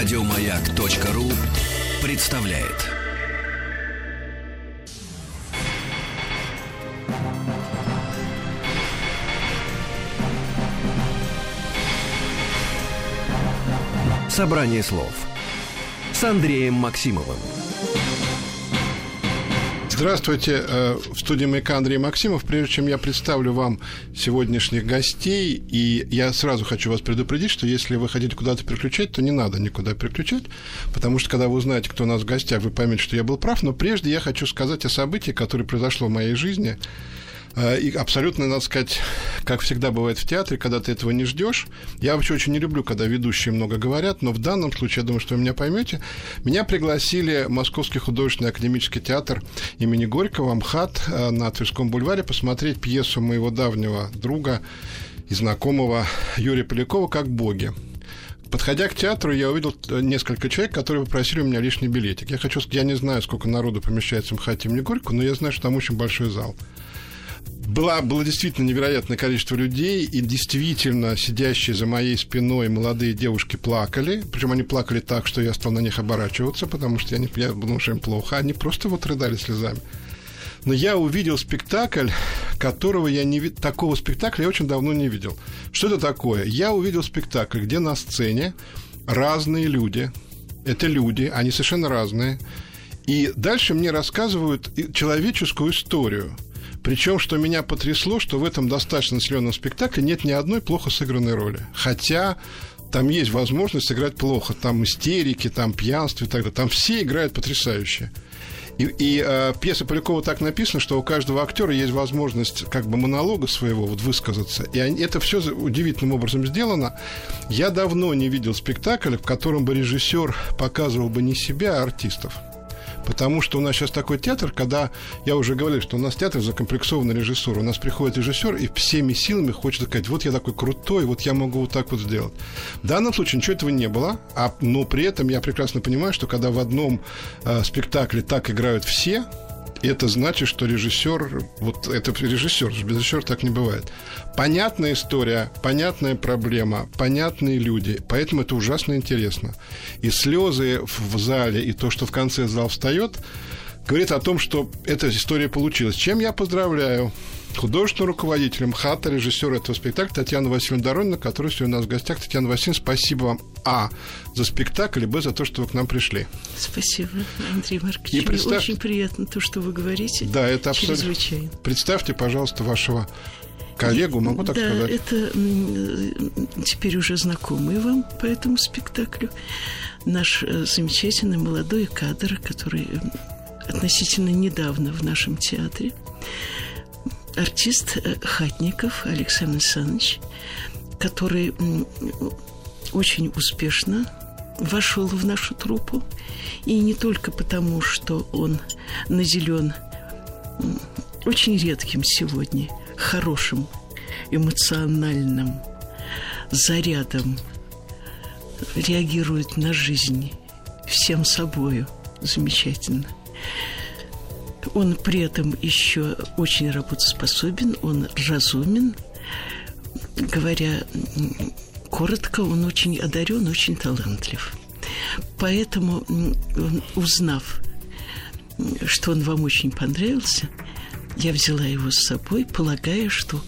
Радиомаяк.ру представляет. Собрание слов с Андреем Максимовым. Здравствуйте, э, в студии Маяка Андрей Максимов. Прежде чем я представлю вам сегодняшних гостей, и я сразу хочу вас предупредить, что если вы хотите куда-то переключать, то не надо никуда переключать, потому что когда вы узнаете, кто у нас в гостях, вы поймете, что я был прав. Но прежде я хочу сказать о событии, которое произошло в моей жизни – и абсолютно, надо сказать, как всегда бывает в театре, когда ты этого не ждешь. Я вообще очень не люблю, когда ведущие много говорят, но в данном случае, я думаю, что вы меня поймете. Меня пригласили Московский художественный академический театр имени Горького, МХАТ, э, на Тверском бульваре посмотреть пьесу моего давнего друга и знакомого Юрия Полякова «Как боги». Подходя к театру, я увидел э, несколько человек, которые попросили у меня лишний билетик. Я хочу сказать, я не знаю, сколько народу помещается в МХАТе имени Горького, но я знаю, что там очень большой зал была, было действительно невероятное количество людей, и действительно сидящие за моей спиной молодые девушки плакали, причем они плакали так, что я стал на них оборачиваться, потому что я, не, я думал, что им плохо, они просто вот рыдали слезами. Но я увидел спектакль, которого я не видел, такого спектакля я очень давно не видел. Что это такое? Я увидел спектакль, где на сцене разные люди, это люди, они совершенно разные, и дальше мне рассказывают человеческую историю – причем, что меня потрясло, что в этом достаточно населенном спектакле нет ни одной плохо сыгранной роли. Хотя там есть возможность сыграть плохо. Там истерики, там пьянство и так далее. Там все играют потрясающе. И, и э, пьеса Полякова так написана, что у каждого актера есть возможность как бы монолога своего вот высказаться. И они, это все удивительным образом сделано. Я давно не видел спектакля, в котором бы режиссер показывал бы не себя, а артистов. Потому что у нас сейчас такой театр, когда, я уже говорил, что у нас театр закомплексованный режиссер. У нас приходит режиссер и всеми силами хочет сказать, вот я такой крутой, вот я могу вот так вот сделать. В данном случае ничего этого не было, а, но при этом я прекрасно понимаю, что когда в одном э, спектакле так играют все, это значит, что режиссер, вот это режиссер, без режиссера так не бывает. Понятная история, понятная проблема, понятные люди, поэтому это ужасно интересно. И слезы в зале, и то, что в конце зал встает, говорит о том, что эта история получилась. Чем я поздравляю художественным руководителем ХАТа, режиссера этого спектакля Татьяна Васильевна Доронина, которая сегодня у нас в гостях. Татьяна Васильевна, спасибо вам, А, за спектакль, и Б, за то, что вы к нам пришли. Спасибо, Андрей Маркович. И представь... Мне очень приятно то, что вы говорите. Да, это абсолютно. Чрезвычайно. Представьте, пожалуйста, вашего коллегу, могу так да, сказать? это теперь уже знакомый вам по этому спектаклю. Наш э, замечательный молодой кадр, который относительно недавно в нашем театре. Артист э, Хатников Александр Александрович, который очень успешно вошел в нашу труппу. И не только потому, что он наделен очень редким сегодня хорошим эмоциональным зарядом реагирует на жизнь всем собою замечательно. Он при этом еще очень работоспособен, он разумен. Говоря коротко, он очень одарен, очень талантлив. Поэтому, узнав, что он вам очень понравился, я взяла его с собой, полагая, что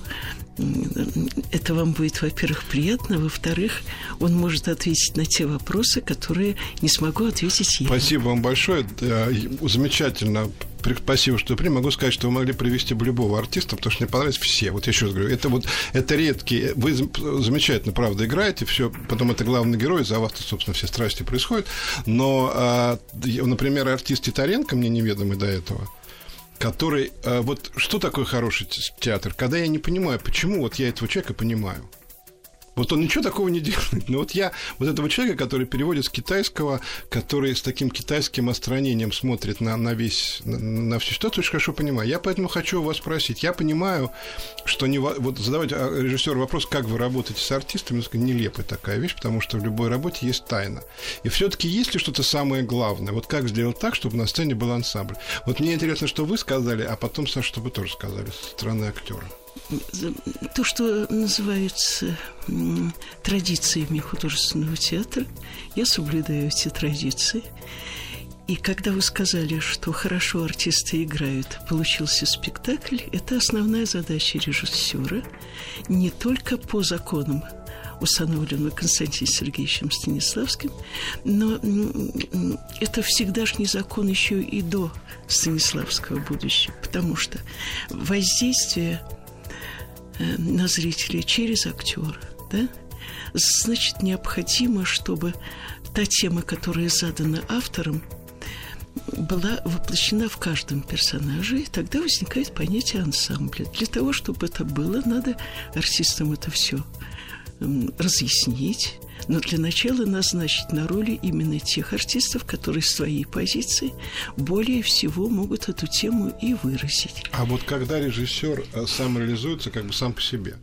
это вам будет, во-первых, приятно, во-вторых, он может ответить на те вопросы, которые не смогу ответить я. Спасибо вам большое. Замечательно. Спасибо, что при. Могу сказать, что вы могли привести бы любого артиста, потому что мне понравились все. Вот я еще раз говорю, это вот это редкие. Вы замечательно, правда, играете, все. Потом это главный герой, за вас, собственно, все страсти происходят. Но, а, например, артист Титаренко мне неведомый до этого который... Э, вот что такое хороший театр? Когда я не понимаю, почему вот я этого человека понимаю. Вот он ничего такого не делает. Но вот я вот этого человека, который переводит с китайского, который с таким китайским остранением смотрит на, на весь, на, на всю ситуацию, очень хорошо понимаю. Я поэтому хочу у вас спросить. Я понимаю, что не, вот задавать а, режиссеру вопрос, как вы работаете с артистами, нелепая такая вещь, потому что в любой работе есть тайна. И все-таки есть ли что-то самое главное? Вот как сделать так, чтобы на сцене был ансамбль? Вот мне интересно, что вы сказали, а потом, Саша, что вы тоже сказали со стороны актера. То, что называется традициями художественного театра, я соблюдаю эти традиции. И когда вы сказали, что хорошо артисты играют, получился спектакль, это основная задача режиссера не только по законам установленного Константином Сергеевичем Станиславским, но это всегдашний закон еще и до Станиславского будущего, потому что воздействие на зрителей через актера, да, значит, необходимо, чтобы та тема, которая задана автором, была воплощена в каждом персонаже, и тогда возникает понятие ансамбля. Для того, чтобы это было, надо артистам это все разъяснить, но для начала назначить на роли именно тех артистов, которые с своей позиции более всего могут эту тему и выразить. А вот когда режиссер э, сам реализуется как бы сам по себе,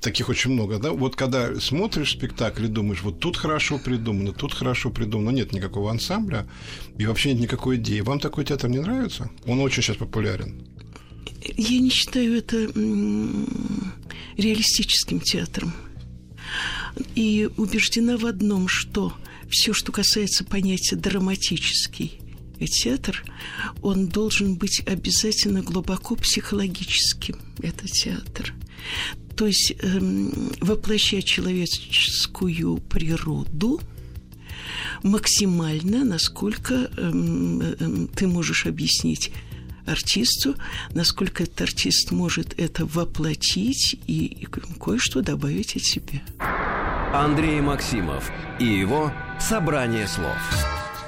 таких очень много, да? Вот когда смотришь спектакль и думаешь, вот тут хорошо придумано, тут хорошо придумано, нет никакого ансамбля и вообще нет никакой идеи. Вам такой театр не нравится? Он очень сейчас популярен. Я не считаю это реалистическим театром. И убеждена в одном, что все, что касается понятия драматический театр, он должен быть обязательно глубоко психологическим. Это театр. То есть эм, воплощать человеческую природу максимально, насколько эм, эм, ты можешь объяснить артисту, насколько этот артист может это воплотить и, и кое-что добавить от себя. Андрей Максимов и его «Собрание слов».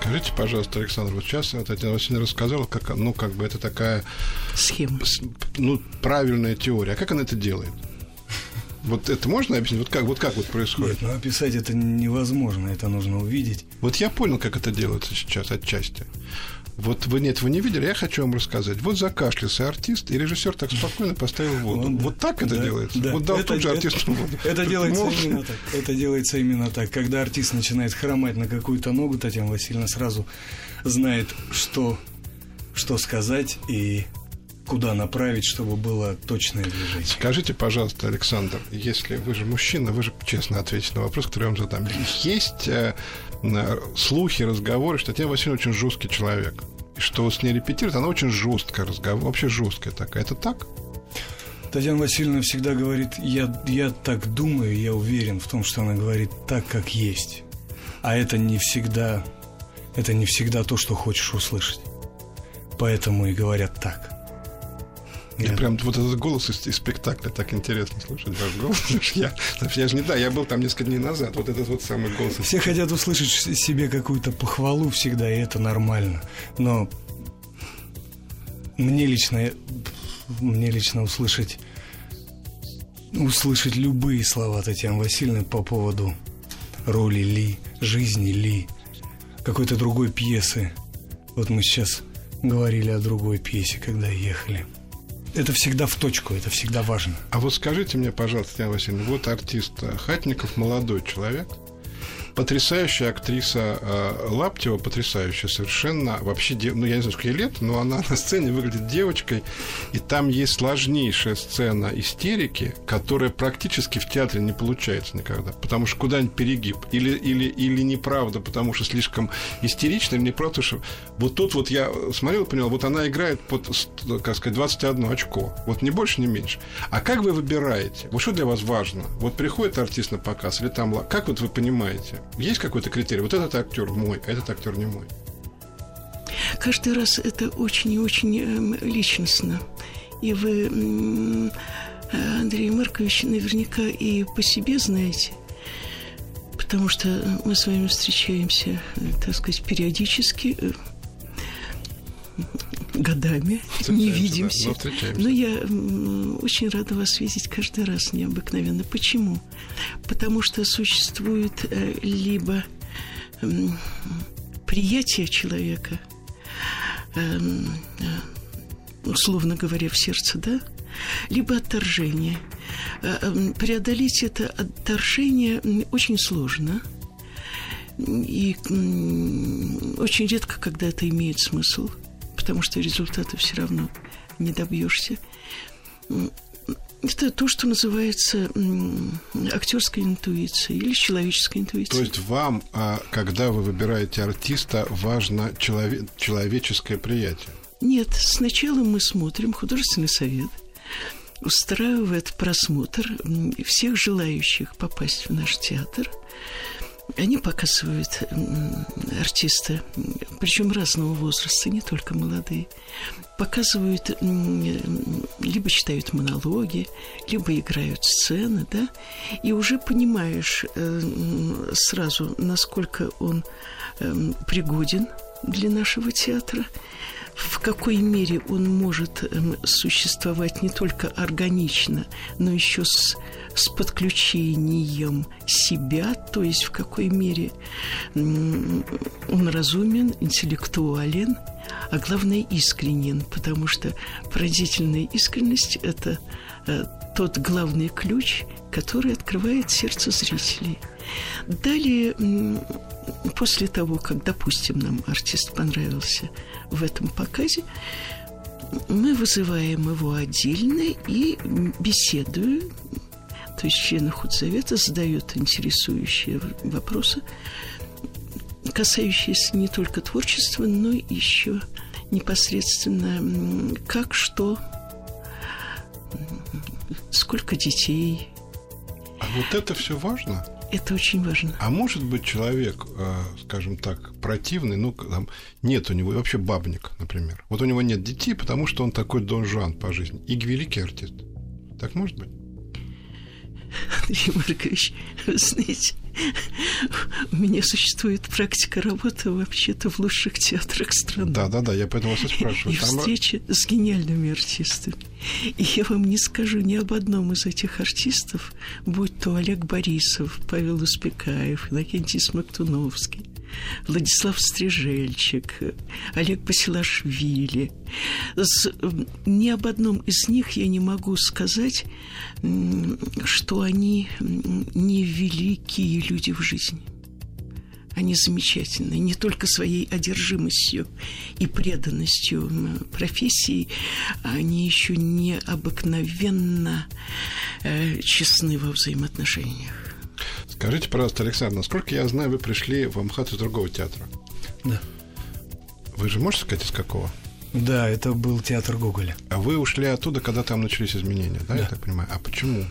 Скажите, пожалуйста, Александр, вот сейчас Татьяна Васильевна рассказала, как, ну, как бы это такая... Схема. Ну, правильная теория. А как она это делает? Вот это можно объяснить? Вот как вот, как вот происходит? Нет, ну описать это невозможно, это нужно увидеть. Вот я понял, как это делается сейчас отчасти. Вот вы нет, вы не видели, я хочу вам рассказать. Вот закашлялся артист, и режиссер так спокойно поставил воду. Он, вот так это да, делается? Да. Вот дал это, тут же артисту воду. Это делается Мол... именно так. Это делается именно так. Когда артист начинает хромать на какую-то ногу, Татьяна Васильевна сразу знает, что, что сказать и куда направить, чтобы было точное движение. Скажите, пожалуйста, Александр, если вы же мужчина, вы же честно ответите на вопрос, который я вам задам. Есть э, слухи, разговоры, что Татьяна Васильевна очень жесткий человек. И что с ней репетирует, она очень жесткая разговор, вообще жесткая такая. Это так? Татьяна Васильевна всегда говорит, я, я так думаю, я уверен в том, что она говорит так, как есть. А это не всегда, это не всегда то, что хочешь услышать. Поэтому и говорят так. И прям вот этот голос из, из спектакля так интересно слушать ваш голос. Я, я же не да, я был там несколько дней назад. Вот этот вот самый голос. Все хотят услышать себе какую-то похвалу всегда, и это нормально. Но мне лично, мне лично услышать услышать любые слова Татьяны Васильевны по поводу роли Ли, жизни Ли, какой-то другой пьесы. Вот мы сейчас говорили о другой пьесе, когда ехали это всегда в точку, это всегда важно. А вот скажите мне, пожалуйста, Татьяна Васильевна, вот артист Хатников, молодой человек – потрясающая актриса э, Лаптева, потрясающая совершенно. Вообще, ну, я не знаю, сколько ей лет, но она на сцене выглядит девочкой, и там есть сложнейшая сцена истерики, которая практически в театре не получается никогда, потому что куда-нибудь перегиб, или, или, или неправда, потому что слишком истерично, или неправда, что вот тут вот я смотрел и понял, вот она играет под, как сказать, 21 очко, вот не больше, не меньше. А как вы выбираете? Вот что для вас важно? Вот приходит артист на показ, или там, как вот вы понимаете? Есть какой-то критерий? Вот этот актер мой, а этот актер не мой. Каждый раз это очень и очень эм, личностно. И вы, Андрей Маркович, наверняка и по себе знаете, потому что мы с вами встречаемся, так сказать, периодически, годами, не видимся. Да, но, но я очень рада вас видеть каждый раз необыкновенно. Почему? Потому что существует э, либо приятие человека, эм, э, условно говоря, в сердце, да, либо отторжение. Э, эм, преодолеть это отторжение очень сложно. И очень редко, когда это имеет смысл – потому что результата все равно не добьешься. Это то, что называется актерской интуицией или человеческой интуицией. То есть вам, а, когда вы выбираете артиста, важно челове- человеческое приятие? Нет, сначала мы смотрим художественный совет, устраивает просмотр всех желающих попасть в наш театр – они показывают артиста, причем разного возраста, не только молодые. Показывают, либо читают монологи, либо играют сцены, да, и уже понимаешь э, сразу, насколько он эм, пригоден для нашего театра, в какой мере он может существовать не только органично, но еще с, с подключением себя, то есть в какой мере он разумен, интеллектуален, а главное искренен, потому что поразительная искренность – это э, тот главный ключ, который открывает сердце зрителей. Далее, после того, как, допустим, нам артист понравился в этом показе, мы вызываем его отдельно и беседуем. То есть члены худсовета задают интересующие вопросы, касающиеся не только творчества, но еще непосредственно как, что, сколько детей. А вот это все важно? Это очень важно. А может быть человек, э, скажем так, противный, ну, там, нет у него, вообще бабник, например. Вот у него нет детей, потому что он такой Дон Жуан по жизни. И великий артист. Так может быть? Андрей Маркович, вы знаете, у меня существует практика работы вообще-то в лучших театрах страны. Да, да, да, я поэтому вас и спрашиваю. И Там... встреча с гениальными артистами. И я вам не скажу ни об одном из этих артистов, будь то Олег Борисов, Павел Успекаев, Иннокентий Смоктуновский, Владислав Стрижельчик, Олег Басилашвили. С, ни об одном из них я не могу сказать, что они не великие люди в жизни. Они замечательные, не только своей одержимостью и преданностью профессии, они еще необыкновенно э, честны во взаимоотношениях. Скажите, пожалуйста, Александр, насколько я знаю, вы пришли в Амхат из другого театра. Да. Вы же можете сказать, из какого? Да, это был театр Гоголя. А вы ушли оттуда, когда там начались изменения, да, да. я так понимаю? А почему?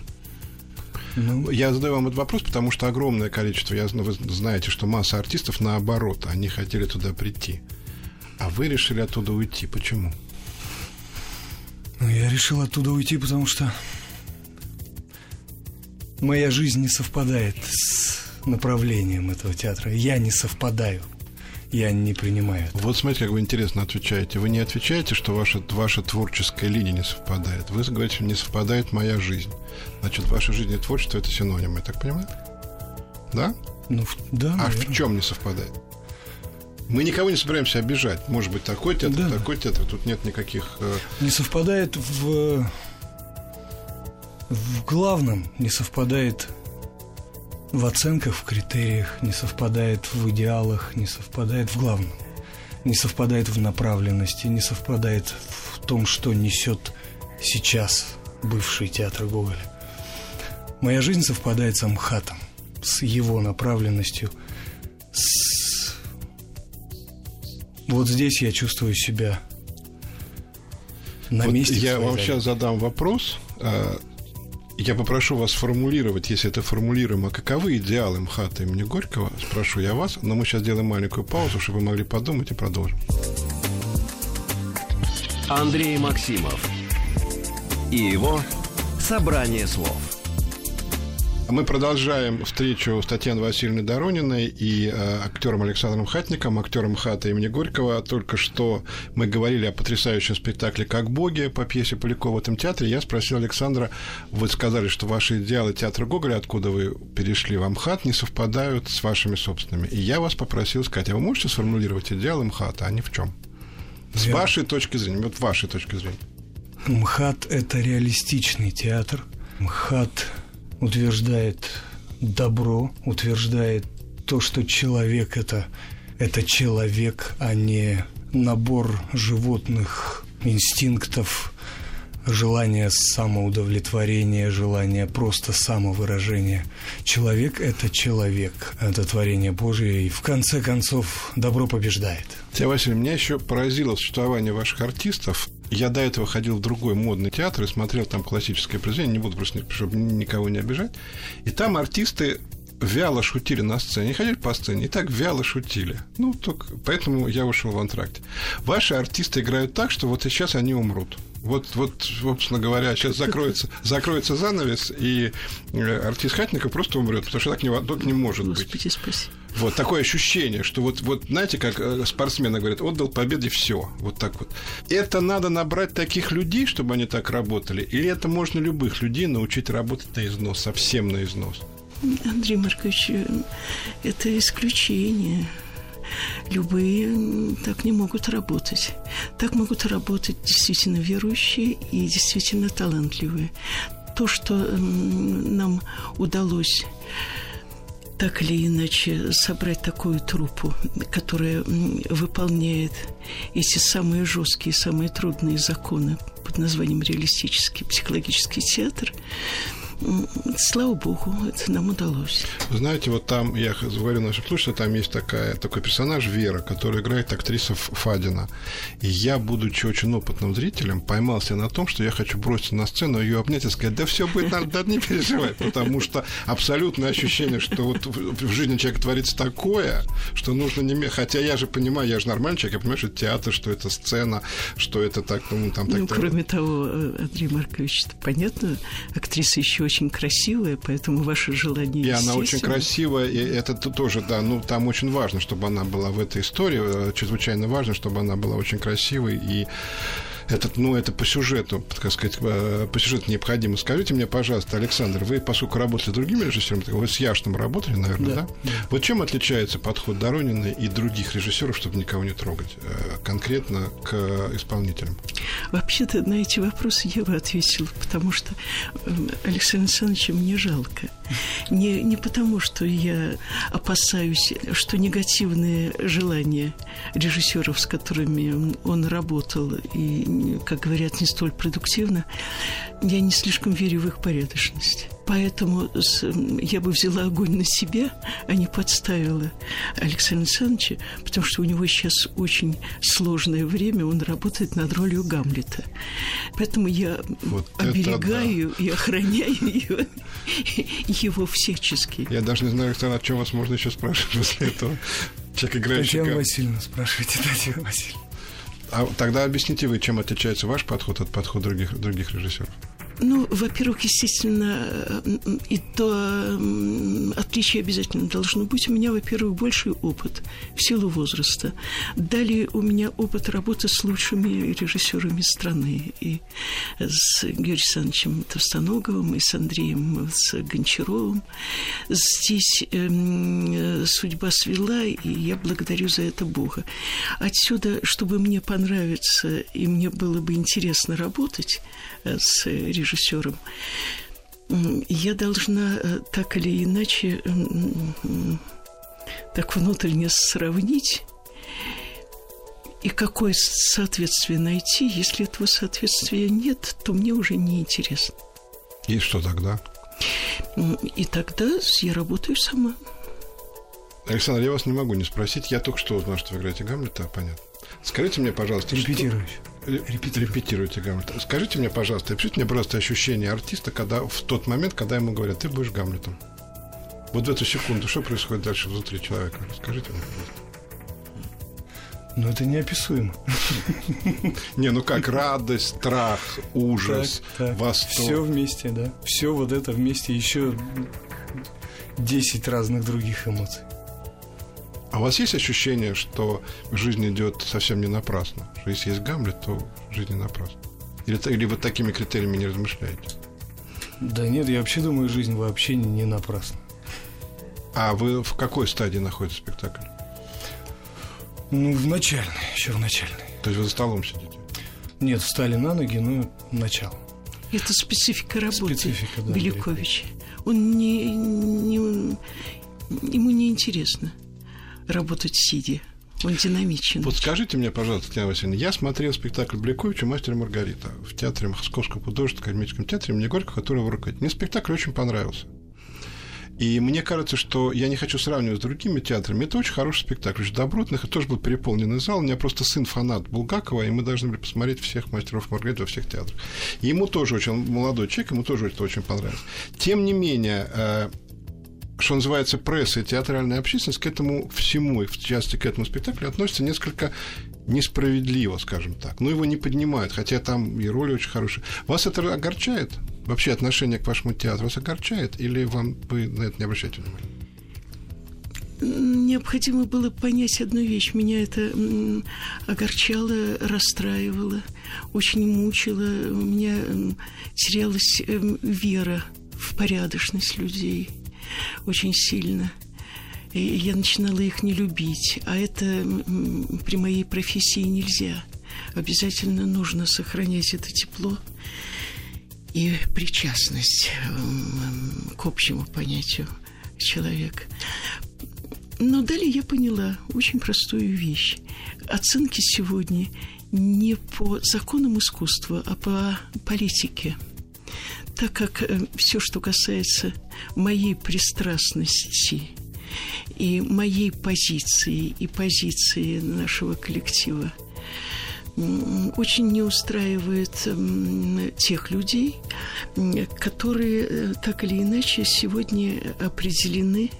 Ну, я задаю вам этот вопрос, потому что огромное количество, я, вы знаете, что масса артистов наоборот, они хотели туда прийти. А вы решили оттуда уйти. Почему? Ну, я решил оттуда уйти, потому что моя жизнь не совпадает с направлением этого театра. Я не совпадаю. Я не принимаю. Это. Вот смотрите, как вы интересно отвечаете. Вы не отвечаете, что ваша, ваша творческая линия не совпадает. Вы говорите, что не совпадает моя жизнь. Значит, ваша жизнь и творчество – это синонимы, я так понимаю? Да? Ну, да. А наверное. в чем не совпадает? Мы никого не собираемся обижать. Может быть, такой театр, да. такой театр. Тут нет никаких... Э... Не совпадает в в главном не совпадает в оценках, в критериях, не совпадает в идеалах, не совпадает в главном. Не совпадает в направленности, не совпадает в том, что несет сейчас бывший театр Гоголя. Моя жизнь совпадает с Амхатом, с его направленностью, с... Вот здесь я чувствую себя на вот месте. Я вам сейчас задам вопрос, а, я попрошу вас сформулировать, если это формулируемо, каковы идеалы МХАТа имени Горького, спрошу я вас, но мы сейчас сделаем маленькую паузу, чтобы вы могли подумать и продолжим. Андрей Максимов и его «Собрание слов». Мы продолжаем встречу с Татьяной Васильевной Дорониной и э, актером Александром Хатником, актером ХАТа имени Горького. Только что мы говорили о потрясающем спектакле «Как боги» по пьесе Полякова в этом театре. Я спросил Александра, вы сказали, что ваши идеалы театра Гоголя, откуда вы перешли в Амхат, не совпадают с вашими собственными. И я вас попросил сказать, а вы можете сформулировать идеалы МХАТа, а не в чем? С я... вашей точки зрения, вот вашей точки зрения. МХАТ – это реалистичный театр. МХАТ утверждает добро, утверждает то, что человек это, это человек, а не набор животных инстинктов, желание самоудовлетворения, желание просто самовыражения. Человек – это человек, это творение Божие, и в конце концов добро побеждает. Тебя, Василий, меня еще поразило существование ваших артистов. Я до этого ходил в другой модный театр и смотрел там классическое произведение, не буду просто, чтобы никого не обижать. И там артисты вяло шутили на сцене, ходили по сцене, и так вяло шутили. Ну, только поэтому я ушел в антракте. Ваши артисты играют так, что вот сейчас они умрут. Вот, вот, собственно говоря, сейчас закроется, закроется занавес, и э, артист Хатников просто умрет, потому что так не, так не может Господи, быть. спасибо. Вот такое ощущение, что вот, вот знаете, как э, спортсмены говорят, отдал победе все. Вот так вот. Это надо набрать таких людей, чтобы они так работали, или это можно любых людей научить работать на износ, совсем на износ? Андрей Маркович, э, это исключение. Любые так не могут работать. Так могут работать действительно верующие и действительно талантливые. То, что нам удалось так или иначе собрать такую труппу, которая выполняет эти самые жесткие, самые трудные законы под названием реалистический психологический театр, Слава богу, это нам удалось. Вы знаете, вот там, я говорю нашим слушателям, там есть такая, такой персонаж Вера, который играет актриса Фадина. И я, будучи очень опытным зрителем, поймался на том, что я хочу бросить на сцену, ее обнять и сказать, да все будет, надо, да не переживай, потому что абсолютное ощущение, что вот в жизни человека творится такое, что нужно не... Хотя я же понимаю, я же нормальный человек, я понимаю, что это театр, что это сцена, что это так, ну, там... Ну, так, кроме того, э, Андрей Маркович, понятно, актриса еще очень красивая, поэтому ваше желание И она очень красивая, и это тоже, да, ну, там очень важно, чтобы она была в этой истории, э, чрезвычайно важно, чтобы она была очень красивой и этот, ну, это по сюжету, так сказать, э, по сюжету необходимо. Скажите мне, пожалуйста, Александр, вы, поскольку работали с другими режиссерами, вы с Яшным работали, наверное, да? да? да. Вот чем отличается подход Доронина и других режиссеров, чтобы никого не трогать, э, конкретно к исполнителям? Вообще-то на эти вопросы я бы ответила, потому что эм, Александра Александровича мне жалко. Не, не потому, что я опасаюсь, что негативные желания режиссеров, с которыми он работал, и, как говорят, не столь продуктивно, я не слишком верю в их порядочность. Поэтому я бы взяла огонь на себя, а не подставила Александра Александровича, потому что у него сейчас очень сложное время, он работает над ролью Гамлета. Поэтому я вот оберегаю да. и охраняю ее, его всячески. Я даже не знаю, Александр, о чем вас можно еще спрашивать после этого. Человек, играющий... Татьяна Васильевна, спрашивайте, Татьяна Васильевна. А тогда объясните вы, чем отличается ваш подход от подхода других, других режиссеров? Ну, во-первых, естественно, и то отличие обязательно должно быть. У меня, во-первых, больший опыт в силу возраста. Далее у меня опыт работы с лучшими режиссерами страны. И с Георгием Александровичем Товстоноговым, и с Андреем с Гончаровым. Здесь э, судьба свела, и я благодарю за это Бога. Отсюда, чтобы мне понравиться, и мне было бы интересно работать э, с режиссером, режиссером, я должна э, так или иначе так внутренне сравнить и какое соответствие найти. Если этого соответствия нет, то мне уже не интересно. И что тогда? И тогда я работаю сама. Александр, я вас не могу не спросить. Я только что узнал, что вы играете Гамлета, понятно. Скажите мне, пожалуйста, Репетируешь. Что... Репетирую. Репетируете Гамлета. Скажите мне, пожалуйста, опишите мне просто ощущение артиста, когда в тот момент, когда ему говорят, ты будешь Гамлетом. Вот в эту секунду, что происходит дальше внутри человека? Скажите мне, пожалуйста. Ну, это неописуемо. Не, ну как радость, страх, ужас, восторг. Все вместе, да. Все вот это вместе, еще 10 разных других эмоций. А у вас есть ощущение, что жизнь идет совсем не напрасно? Что если есть Гамлет, то жизнь не напрасна? Или, или вы такими критериями не размышляете? Да нет, я вообще думаю, жизнь вообще не, не напрасна. А вы в какой стадии находитесь спектакль? Ну, в начальной, еще в начальной. То есть вы за столом сидите? Нет, встали на ноги, ну, начало. Это специфика работы специфика, да, Беляковича. Он не, не, ему не интересно работать сидя. Он динамичен. Вот скажите мне, пожалуйста, Татьяна Васильевна, я смотрел спектакль Бляковича «Мастер и Маргарита» в театре Московского художественного академическом театре имени Горького, который вы руководите. Мне спектакль очень понравился. И мне кажется, что я не хочу сравнивать с другими театрами. Это очень хороший спектакль, очень добротный. Это тоже был переполненный зал. У меня просто сын фанат Булгакова, и мы должны были посмотреть всех мастеров Маргариты во всех театрах. И ему тоже очень, он молодой человек, ему тоже это очень понравилось. Тем не менее, э, что называется, пресса и театральная общественность к этому всему, и в частности к этому спектаклю, относится несколько несправедливо, скажем так. Но его не поднимают, хотя там и роли очень хорошие. Вас это огорчает? Вообще отношение к вашему театру вас огорчает? Или вам вы на это не обращаете внимания? Необходимо было понять одну вещь. Меня это огорчало, расстраивало, очень мучило. У меня терялась эм, вера в порядочность людей очень сильно. И я начинала их не любить. А это при моей профессии нельзя. Обязательно нужно сохранять это тепло и причастность к общему понятию человека. Но далее я поняла очень простую вещь. Оценки сегодня не по законам искусства, а по политике – так как э, все, что касается моей пристрастности и моей позиции и позиции нашего коллектива, очень не устраивает тех людей, которые э, так или иначе сегодня определены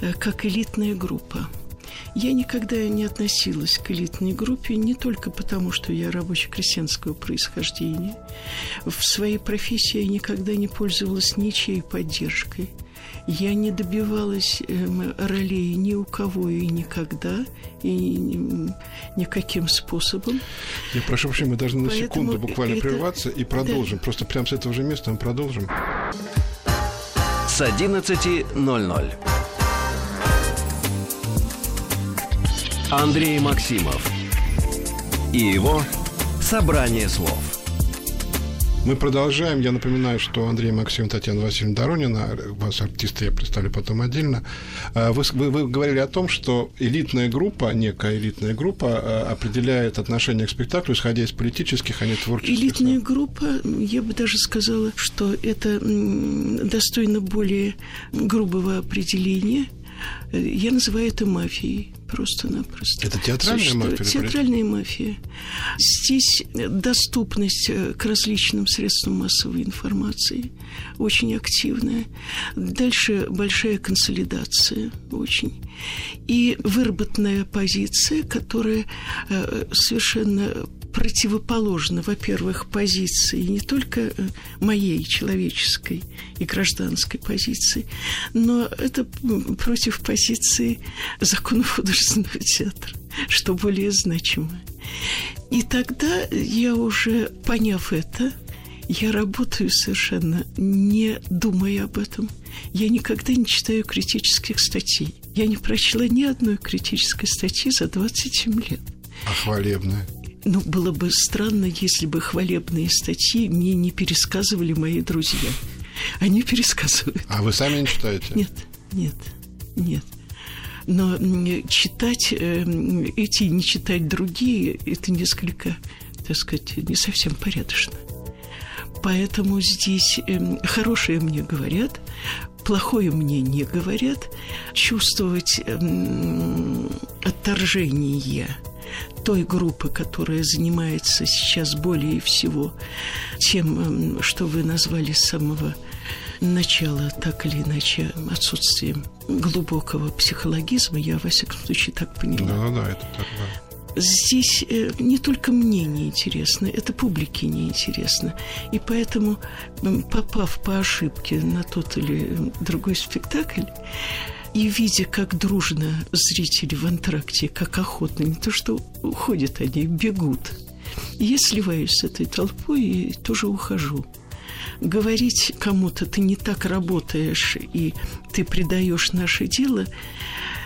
э, как элитная группа. Я никогда не относилась к элитной группе не только потому, что я рабоче-крестьянского происхождения. В своей профессии я никогда не пользовалась ничьей поддержкой. Я не добивалась э, ролей ни у кого и никогда, и ни, никаким способом. Я прошу прощения, мы должны Поэтому на секунду буквально это... прерваться и продолжим. Да. Просто прямо с этого же места мы продолжим. С 11.00. Андрей Максимов и его «Собрание слов». Мы продолжаем. Я напоминаю, что Андрей Максим, Татьяна Васильевна Доронина, вас, артисты, я представлю потом отдельно. А, вы, вы, вы говорили о том, что элитная группа, некая элитная группа а, определяет отношение к спектаклю, исходя из политических, а не творческих. Элитная группа, я бы даже сказала, что это достойно более грубого определения. Я называю это мафией просто-напросто. Это театральная Существует. мафия? Театральная мафия. Здесь доступность э, к различным средствам массовой информации очень активная. Дальше большая консолидация очень. И выработанная позиция, которая э, совершенно противоположно, во-первых, позиции не только э, моей человеческой и гражданской позиции, но это против позиции законов художественного театра, что более значимо. И тогда я уже, поняв это, я работаю совершенно не думая об этом. Я никогда не читаю критических статей. Я не прочла ни одной критической статьи за 27 лет. А хвалебная? Ну, было бы странно, если бы хвалебные статьи мне не пересказывали мои друзья. Они пересказывают. А вы сами не читаете? Нет, нет, нет. Но читать э, эти, не читать другие, это несколько, так сказать, не совсем порядочно. Поэтому здесь э, хорошее мне говорят, плохое мне не говорят. Чувствовать э, отторжение – той группы, которая занимается сейчас более всего тем, эм, что вы назвали с самого начала, так или иначе, отсутствием глубокого психологизма, я, во всяком случае, так понимаю. Да, да, это так, да. Здесь э, не только мне неинтересно, это публике неинтересно. И поэтому, попав по ошибке на тот или другой спектакль, и видя, как дружно зрители в антракте, как охотно, не то что уходят они, бегут. Я сливаюсь с этой толпой и тоже ухожу. Говорить кому-то ты не так работаешь и ты предаешь наше дело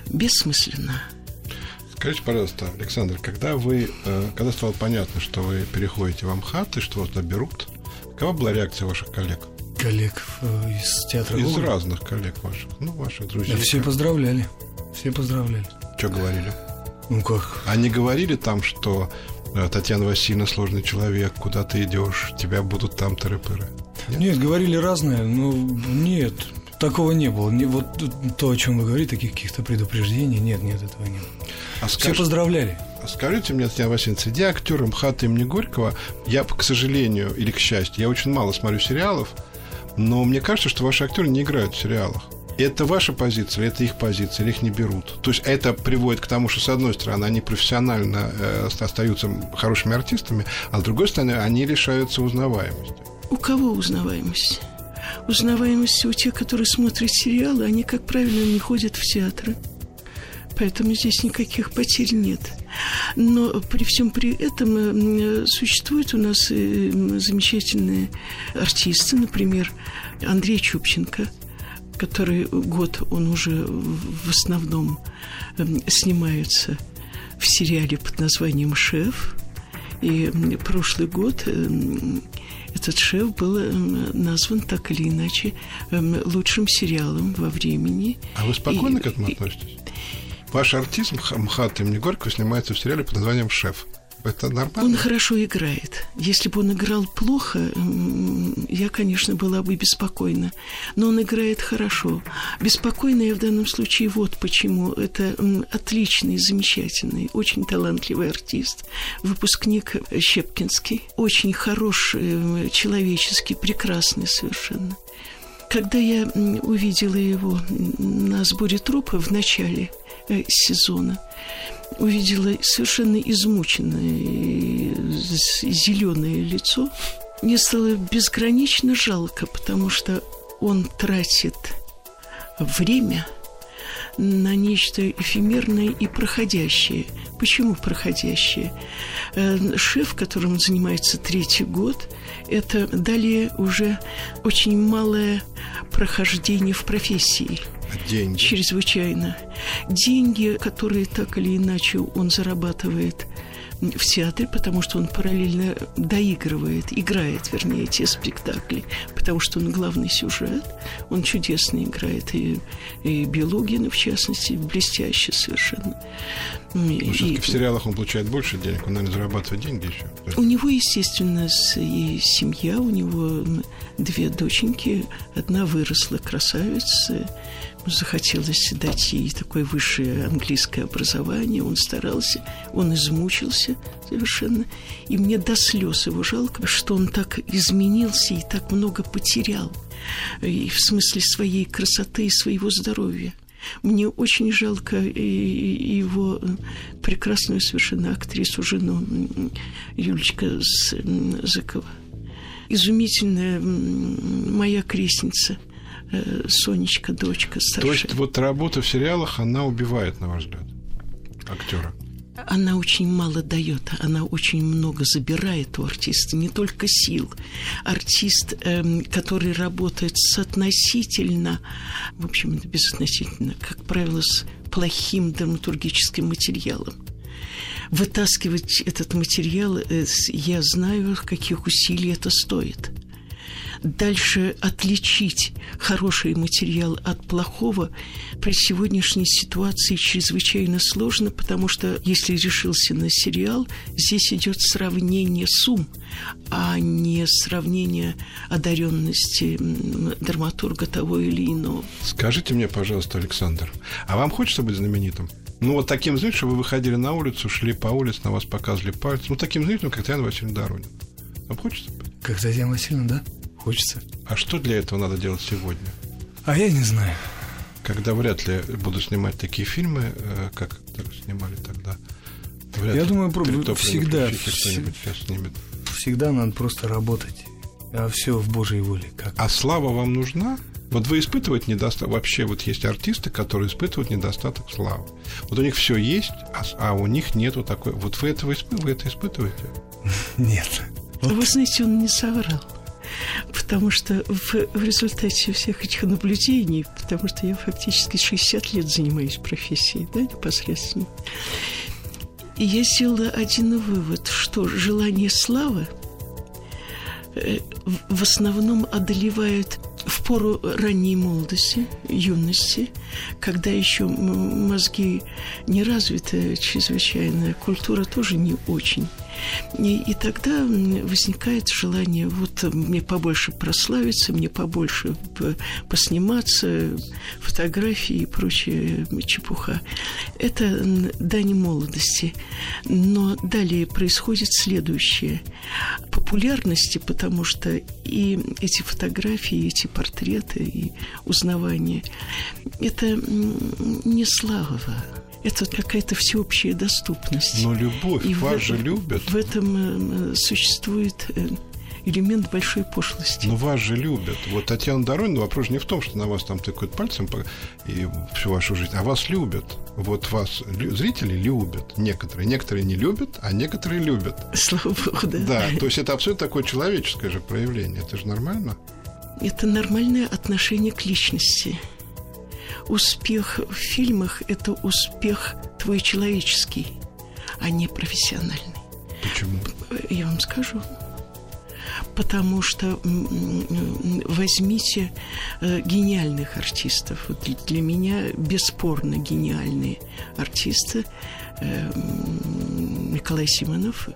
бессмысленно. Скажите, пожалуйста, Александр, когда вы, э, когда стало понятно, что вы переходите в Амхат и что вас наберут, какова была реакция ваших коллег? Коллег э, из театра Из Гоголя. разных коллег ваших, ну, ваших друзей. Да, все поздравляли, все поздравляли. Что говорили? Ну как? Они говорили там, что э, Татьяна Васильевна сложный человек, куда ты идешь, тебя будут там тыры-пыры. Нет? нет, говорили разное, но нет, такого не было. Не, вот то, о чем вы говорите, таких каких-то предупреждений, нет, нет, этого не было. А Все скаж... поздравляли. А скажите мне, Татьяна Васильевна, среди актеров МХАТа имени Горького, я, к сожалению или к счастью, я очень мало смотрю сериалов, но мне кажется, что ваши актеры не играют в сериалах. Это ваша позиция, это их позиция, или их не берут. То есть это приводит к тому, что, с одной стороны, они профессионально э, остаются хорошими артистами, а с другой стороны, они лишаются узнаваемости. У кого узнаваемость? Узнаваемость у тех, которые смотрят сериалы, они, как правило, не ходят в театры. Поэтому здесь никаких потерь нет. Но при всем при этом э, существуют у нас э, замечательные артисты, например, Андрей Чупченко, который год он уже в основном снимается в сериале под названием «Шеф». И прошлый год этот шеф был назван так или иначе лучшим сериалом во времени. А вы спокойно и, к этому относитесь? Ваш артист МХАТ имени Горького снимается в сериале под названием «Шеф». Это нормально? Он хорошо играет. Если бы он играл плохо, я, конечно, была бы беспокойна. Но он играет хорошо. Беспокойна я в данном случае вот почему. Это отличный, замечательный, очень талантливый артист. Выпускник Щепкинский. Очень хороший, человеческий, прекрасный совершенно. Когда я увидела его на сборе трупа в начале э, сезона, увидела совершенно измученное зеленое лицо. Мне стало безгранично жалко, потому что он тратит время на нечто эфемерное и проходящее. Почему проходящее? Э, шеф, которым он занимается третий год, это далее уже очень малое прохождение в профессии – Деньги. Чрезвычайно. Деньги, которые так или иначе он зарабатывает в театре, потому что он параллельно доигрывает, играет, вернее, те спектакли, потому что он главный сюжет, он чудесно играет, и, и Белугина, в частности, блестяще совершенно. Ну, и, в сериалах он получает больше денег, он, наверное, зарабатывает деньги еще. У него, естественно, и семья, у него две доченьки, одна выросла красавица, захотелось дать ей такое высшее английское образование. Он старался, он измучился совершенно. И мне до слез его жалко, что он так изменился и так много потерял. И в смысле своей красоты и своего здоровья. Мне очень жалко его прекрасную совершенно актрису, жену Юлечка Зыкова. Изумительная моя крестница – Э, Сонечка, дочка старшая. То есть вот работа в сериалах, она убивает, на ваш взгляд, актера? Она очень мало дает, она очень много забирает у артиста, не только сил. Артист, эм, который работает соотносительно, в общем, это безотносительно, как правило, с плохим драматургическим материалом вытаскивать этот материал, э, я знаю, каких усилий это стоит дальше отличить хороший материал от плохого при сегодняшней ситуации чрезвычайно сложно, потому что если решился на сериал, здесь идет сравнение сумм, а не сравнение одаренности драматурга того или иного. Скажите мне, пожалуйста, Александр, а вам хочется быть знаменитым? Ну, вот таким знаете, что вы выходили на улицу, шли по улице, на вас показывали пальцы. Ну, таким знаменитым, как Татьяна Васильевна Доронина. Вам хочется быть? Как Татьяна Васильевна, да? Хочется. А что для этого надо делать сегодня? А я не знаю. Когда вряд ли буду снимать такие фильмы, э, как снимали тогда. Вряд я думаю, всегда, снимет. всегда надо просто работать. А все в Божьей воле. Как? А слава вам нужна? Вот вы испытываете недостаток. Вообще, вот есть артисты, которые испытывают недостаток славы. Вот у них все есть, а, а у них нету такой. Вот вы этого вы это испытываете? Нет. Вы знаете, он не соврал потому что в, в результате всех этих наблюдений, потому что я фактически 60 лет занимаюсь профессией, да, непосредственно, я сделала один вывод, что желание славы э, в основном одолевает в пору ранней молодости, юности, когда еще мозги не развиты чрезвычайно, культура тоже не очень. И, и тогда возникает желание, вот мне побольше прославиться, мне побольше посниматься, фотографии и прочая чепуха. Это дань молодости. Но далее происходит следующее. Популярности, потому что и эти фотографии, эти портреты, и узнавание, это не слава, это какая-то всеобщая доступность. Но любовь, и вас в, же любят. В этом э, существует э, элемент большой пошлости. Но вас же любят. Вот Татьяна Доронина, вопрос не в том, что на вас там тыкают пальцем и всю вашу жизнь, а вас любят. Вот вас зрители любят. Некоторые. Некоторые не любят, а некоторые любят. Слава Богу, да. Да, то есть это абсолютно такое человеческое же проявление. Это же нормально. Это нормальное отношение к личности успех в фильмах – это успех твой человеческий, а не профессиональный. Почему? Я вам скажу. Потому что возьмите э, гениальных артистов. Вот для меня бесспорно гениальные артисты э, Николай Симонов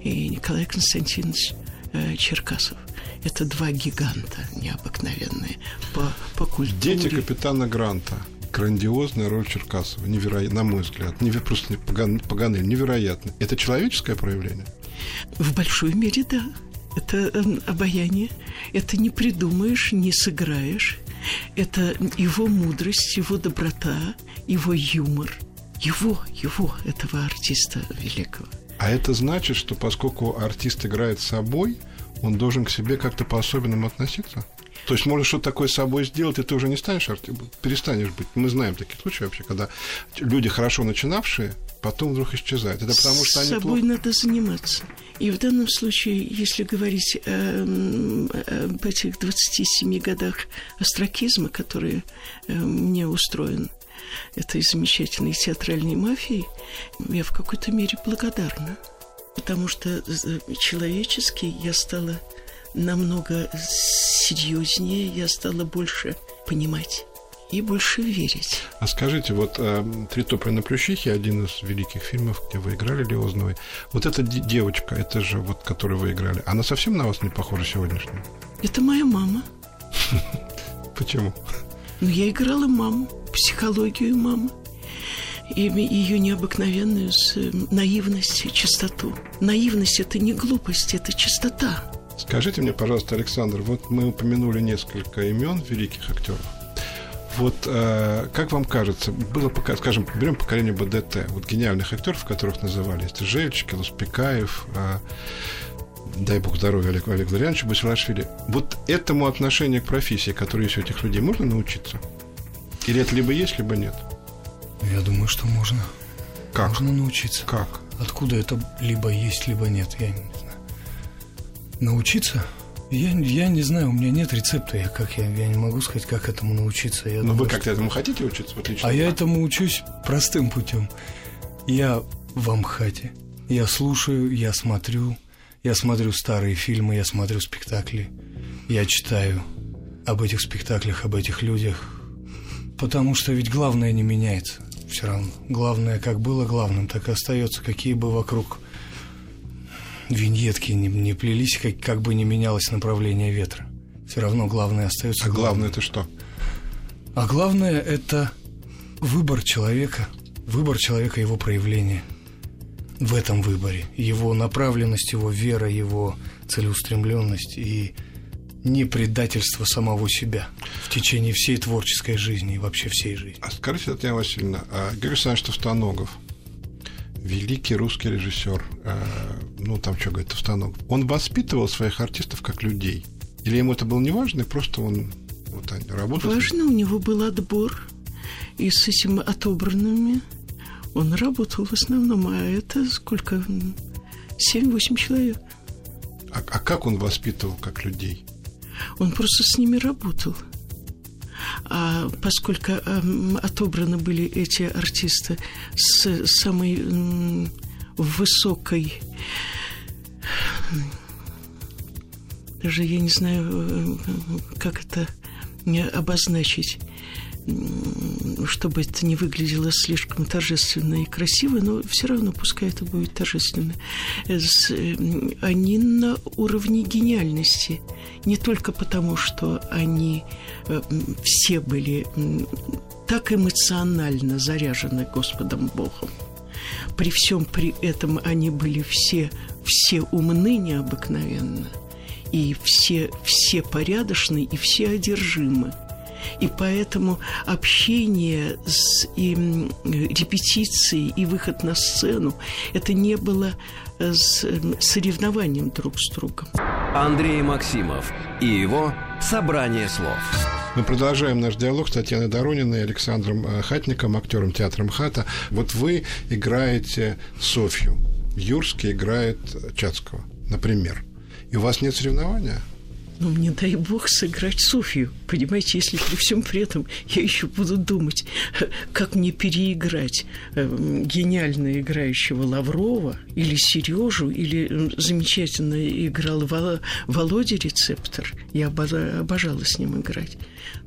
и Николай Константинович э, Черкасов. Это два гиганта необыкновенные по, по культуре. Дети капитана Гранта. Грандиозная роль Черкасова, невероятно, на мой взгляд. Не, просто Паган, Паганель, невероятно. Это человеческое проявление? В большой мере, да. Это эм, обаяние. Это не придумаешь, не сыграешь. Это его мудрость, его доброта, его юмор. Его, его, этого артиста великого. А это значит, что поскольку артист играет собой, он должен к себе как-то по-особенному относиться? То есть можно что-то такое с собой сделать, и ты уже не станешь арти... перестанешь быть. Мы знаем такие случаи вообще, когда люди, хорошо начинавшие, потом вдруг исчезают. Это потому что они С собой плохо... надо заниматься. И в данном случае, если говорить о, об этих 27 годах астракизма, которые э, мне устроен этой замечательной театральной мафией, я в какой-то мере благодарна потому что человечески я стала намного серьезнее, я стала больше понимать и больше верить. А скажите, вот э, «Три топля на плющихе» один из великих фильмов, где вы играли Леозновой. Вот эта девочка, это же вот, которую вы играли, она совсем на вас не похожа сегодняшнюю? Это моя мама. Почему? Ну, я играла маму, психологию мамы и ее необыкновенную э, наивность, чистоту. Наивность – это не глупость, это чистота. Скажите мне, пожалуйста, Александр, вот мы упомянули несколько имен великих актеров. Вот э, как вам кажется, было, пока, скажем, берем поколение БДТ, вот гениальных актеров, которых называли, это Жельчик, Луспекаев, э, дай бог здоровья Олег, Олег Валерьяновичу Басилашвили. Вот этому отношению к профессии, которое есть у этих людей, можно научиться? Или это либо есть, либо нет? Я думаю, что можно. Как? Можно научиться. Как? Откуда это либо есть, либо нет, я не знаю. Научиться? Я, я не знаю, у меня нет рецепта, я, как, я, я не могу сказать, как этому научиться. Я Но думаю, вы как-то этому хотите учиться? Вот лично а я этому учусь простым путем. Я в Амхате, я слушаю, я смотрю, я смотрю старые фильмы, я смотрю спектакли, я читаю об этих спектаклях, об этих людях, потому что ведь главное не меняется все равно. Главное, как было главным, так и остается, какие бы вокруг виньетки не, не плелись, как, как бы не менялось направление ветра. Все равно главное остается. А главное это что? А главное это выбор человека, выбор человека, его проявление в этом выборе, его направленность, его вера, его целеустремленность и не предательство самого себя в течение всей творческой жизни и вообще всей жизни. А скажите, Татьяна Васильевна, а Георгий Александрович Товстоногов, великий русский режиссер, э, ну, там что говорит, Товстоногов, он воспитывал своих артистов как людей? Или ему это было не важно, и просто он вот, работал? Важно, у него был отбор, и с этими отобранными он работал в основном, а это сколько? 7-8 человек. А, а как он воспитывал как людей? Он просто с ними работал. А поскольку э, отобраны были эти артисты с самой высокой, даже я не знаю, э, как это обозначить чтобы это не выглядело слишком торжественно и красиво, но все равно пускай это будет торжественно. Они на уровне гениальности. Не только потому, что они э, все были так эмоционально заряжены Господом Богом. При всем при этом они были все, все умны необыкновенно, и все, все порядочны, и все одержимы. И поэтому общение с, и репетиции, и выход на сцену – это не было э, с, соревнованием друг с другом. Андрей Максимов и его «Собрание слов». Мы продолжаем наш диалог с Татьяной Дорониной и Александром э, Хатником, актером театра МХАТа. Вот вы играете Софью, Юрский играет Чацкого, например. И у вас нет соревнования? Ну, мне дай бог сыграть Софью. Понимаете, если при всем при этом я еще буду думать, как мне переиграть э, гениально играющего Лаврова или Сережу, или замечательно играл Володя Рецептор. Я обожала с ним играть.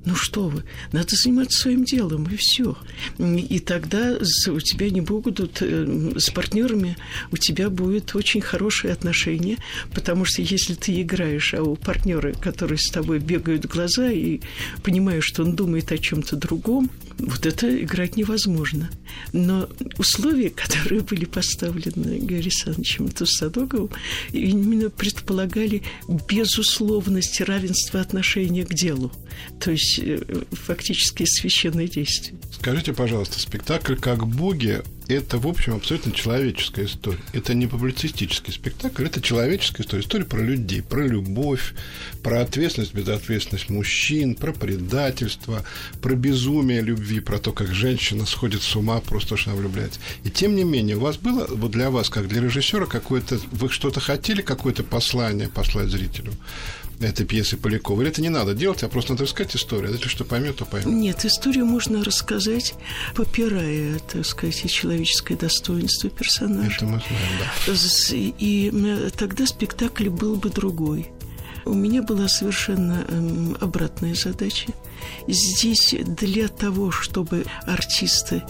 Ну что вы, надо заниматься своим делом, и все. И тогда у тебя не будут э, с партнерами, у тебя будет очень хорошие отношения, потому что если ты играешь, а у партнера, которые с тобой бегают глаза и понимаешь, что он думает о чем-то другом, вот это играть невозможно. Но условия, которые были поставлены Георгием Александровичем Тусадоговым, именно предполагали безусловность равенства отношения к делу. То есть э, фактически священное действие. Скажите, пожалуйста, спектакль «Как боги» это, в общем, абсолютно человеческая история. Это не публицистический спектакль, это человеческая история. История про людей, про любовь, про ответственность, безответственность мужчин, про предательство, про безумие любви, про то, как женщина сходит с ума просто, что она влюбляется. И тем не менее, у вас было, вот для вас, как для режиссера, какое-то, вы что-то хотели, какое-то послание послать зрителю? Этой пьесы Полякова? Или это не надо делать, а просто надо рассказать историю? Если что поймет, то поймет. Нет, историю можно рассказать, попирая, так сказать, и человеческое достоинство персонажа. Это мы знаем, да. И тогда спектакль был бы другой. У меня была совершенно эм, обратная задача. Здесь для того, чтобы артисты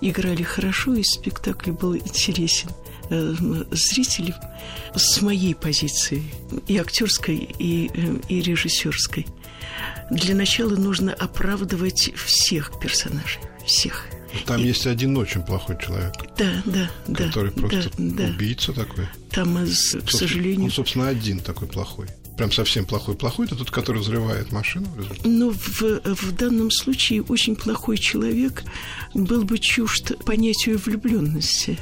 играли хорошо, и спектакль был интересен – зрителей с моей позиции, и актерской, и, э, и режиссерской. Для начала нужно оправдывать всех персонажей, всех. Там и... есть один очень плохой человек. Да, да, который да. просто да, убийца такой. Там, к сожалению... Он, собственно, один такой плохой прям совсем плохой-плохой, это тот, который взрывает машину. Ну, в, в данном случае очень плохой человек был бы чужд понятию влюбленности.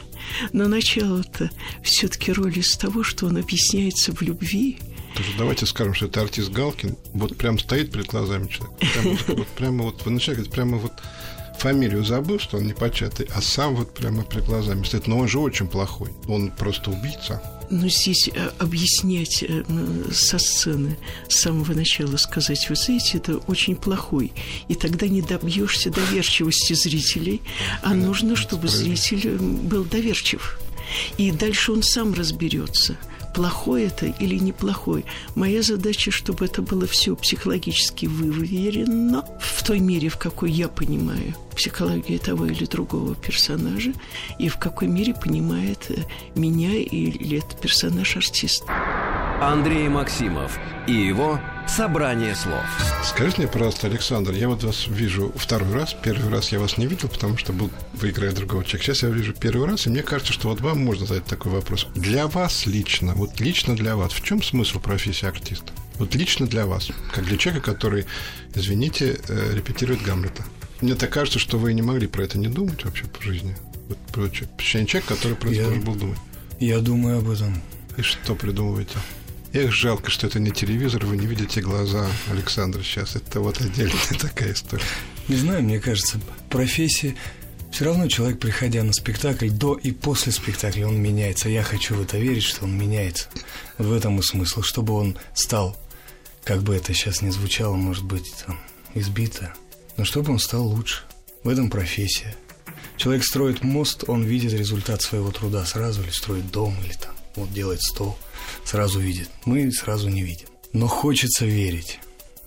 Но начало-то все-таки роли с того, что он объясняется в любви. Давайте скажем, что это артист Галкин, вот прям стоит перед глазами человека. Прямо вот, вот, прямо вот, вы начали прямо вот фамилию забыл, что он не початый, а сам вот прямо перед глазами стоит. Но он же очень плохой. Он просто убийца. Но здесь э, объяснять э, со сцены с самого начала сказать, вы знаете, это очень плохой. И тогда не добьешься доверчивости зрителей, а нужно, чтобы зритель был доверчив. И дальше он сам разберется – плохой это или неплохой. Моя задача, чтобы это было все психологически выверено в той мере, в какой я понимаю психологию того или другого персонажа, и в какой мере понимает э, меня или этот персонаж артист. Андрей Максимов и его Собрание слов. Скажите мне, пожалуйста, Александр, я вот вас вижу второй раз. Первый раз я вас не видел, потому что был, вы играя другого человека. Сейчас я вижу первый раз, и мне кажется, что вот вам можно задать такой вопрос. Для вас лично, вот лично для вас, в чем смысл профессии артиста? Вот лично для вас, как для человека, который, извините, э, репетирует Гамлета. Мне так кажется, что вы не могли про это не думать вообще по жизни. Вот про человек, который про это должен был думать. Я думаю об этом. И что придумываете? Эх, жалко, что это не телевизор, вы не видите глаза Александра сейчас. Это вот отдельная такая история. Не знаю, мне кажется, профессия... Все равно человек, приходя на спектакль, до и после спектакля он меняется. Я хочу в это верить, что он меняется. В этом и смысл, чтобы он стал, как бы это сейчас не звучало, может быть, там, избито, но чтобы он стал лучше. В этом профессия. Человек строит мост, он видит результат своего труда сразу, или строит дом, или там, вот делает стол – сразу видит. Мы сразу не видим. Но хочется верить.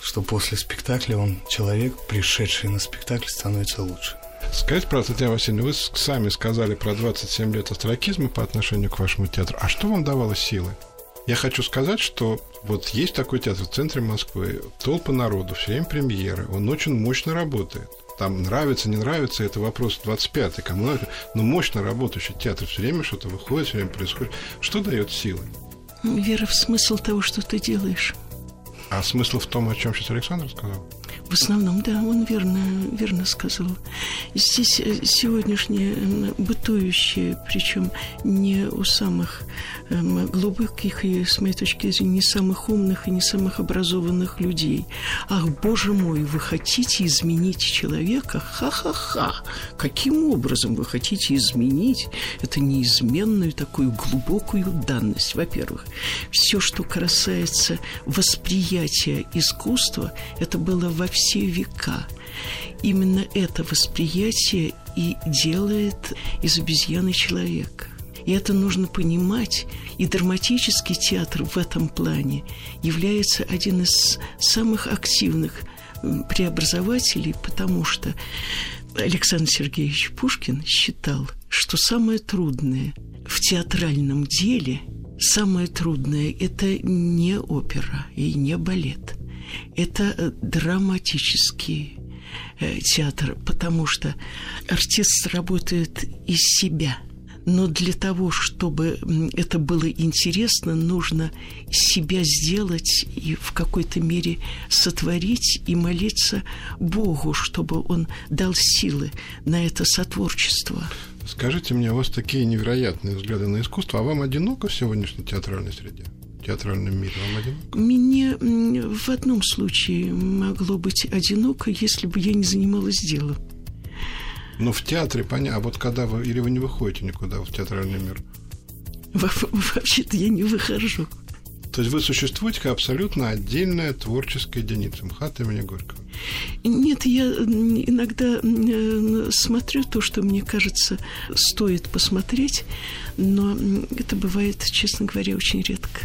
что после спектакля он, человек, пришедший на спектакль, становится лучше. Скажите, правда, Татьяна Васильевна, вы сами сказали про 27 лет астракизма по отношению к вашему театру. А что вам давало силы? Я хочу сказать, что вот есть такой театр в центре Москвы, толпа народу, все время премьеры, он очень мощно работает. Там нравится, не нравится, это вопрос 25-й, кому. Но мощно работающий театр, все время что-то выходит, все время происходит. Что дает силы? Вера в смысл того, что ты делаешь. А смысл в том, о чем сейчас Александр сказал? В основном, да, он верно, верно сказал. Здесь э, сегодняшнее бытующее, причем не у самых эм, глубоких и, с моей точки зрения, не самых умных и не самых образованных людей. Ах, боже мой, вы хотите изменить человека? Ха-ха-ха! Каким образом вы хотите изменить эту неизменную такую глубокую данность? Во-первых, все, что касается восприятия искусства, это было во всех все века. Именно это восприятие и делает из обезьяны человека. И это нужно понимать. И драматический театр в этом плане является один из самых активных преобразователей, потому что Александр Сергеевич Пушкин считал, что самое трудное в театральном деле, самое трудное – это не опера и не балет – это э, драматический э, театр, потому что артист работает из себя. Но для того, чтобы это было интересно, нужно себя сделать и в какой-то мере сотворить и молиться Богу, чтобы Он дал силы на это сотворчество. Скажите мне, у вас такие невероятные взгляды на искусство, а вам одиноко в сегодняшней театральной среде? Театральном мире вам одиноко? Мне в одном случае могло быть одиноко, если бы я не занималась делом. Ну, в театре, понятно. А вот когда вы... Или вы не выходите никуда в театральный мир? Вообще-то я не выхожу. То есть вы существуете как абсолютно отдельная творческая единица МХАТ имени Горького? Нет, я иногда э, смотрю то, что мне кажется стоит посмотреть, но это бывает, честно говоря, очень редко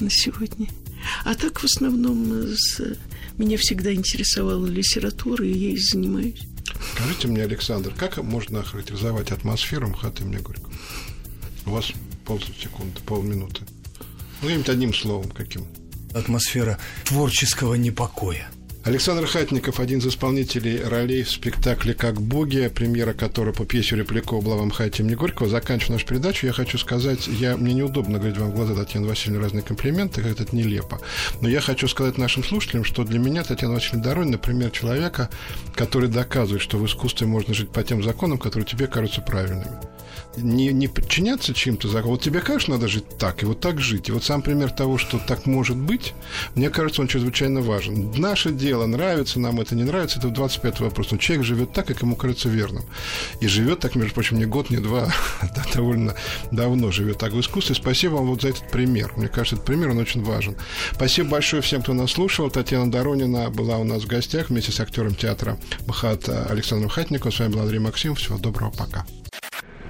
на сегодня. А так в основном э, с... меня всегда интересовала литература, и я ей занимаюсь. Скажите мне, Александр, как можно охарактеризовать атмосферу МХАТ имени Горького? У вас полсекунды, полминуты. Ну, им одним словом каким. Атмосфера творческого непокоя – Александр Хатников, один из исполнителей ролей в спектакле «Как боги», премьера которого по пьесе Реплякова была в МХАТе имени Горького. Заканчивая нашу передачу, я хочу сказать, я, мне неудобно говорить вам в глаза Татьяны Васильевны разные комплименты, как это нелепо. Но я хочу сказать нашим слушателям, что для меня Татьяна Васильевна Доронина, например, человека, который доказывает, что в искусстве можно жить по тем законам, которые тебе кажутся правильными не, не подчиняться чьим-то законам. Вот тебе, конечно, надо жить так, и вот так жить. И вот сам пример того, что так может быть, мне кажется, он чрезвычайно важен. Наше дело, нравится нам это, не нравится, это 25 вопрос. Но человек живет так, как ему кажется верным. И живет так, между прочим, не год, не два, да, довольно давно живет так в искусстве. Спасибо вам вот за этот пример. Мне кажется, этот пример, он очень важен. Спасибо большое всем, кто нас слушал. Татьяна Доронина была у нас в гостях вместе с актером театра МХАТ Александром Хатниковым. С вами был Андрей Максимов. Всего доброго, пока.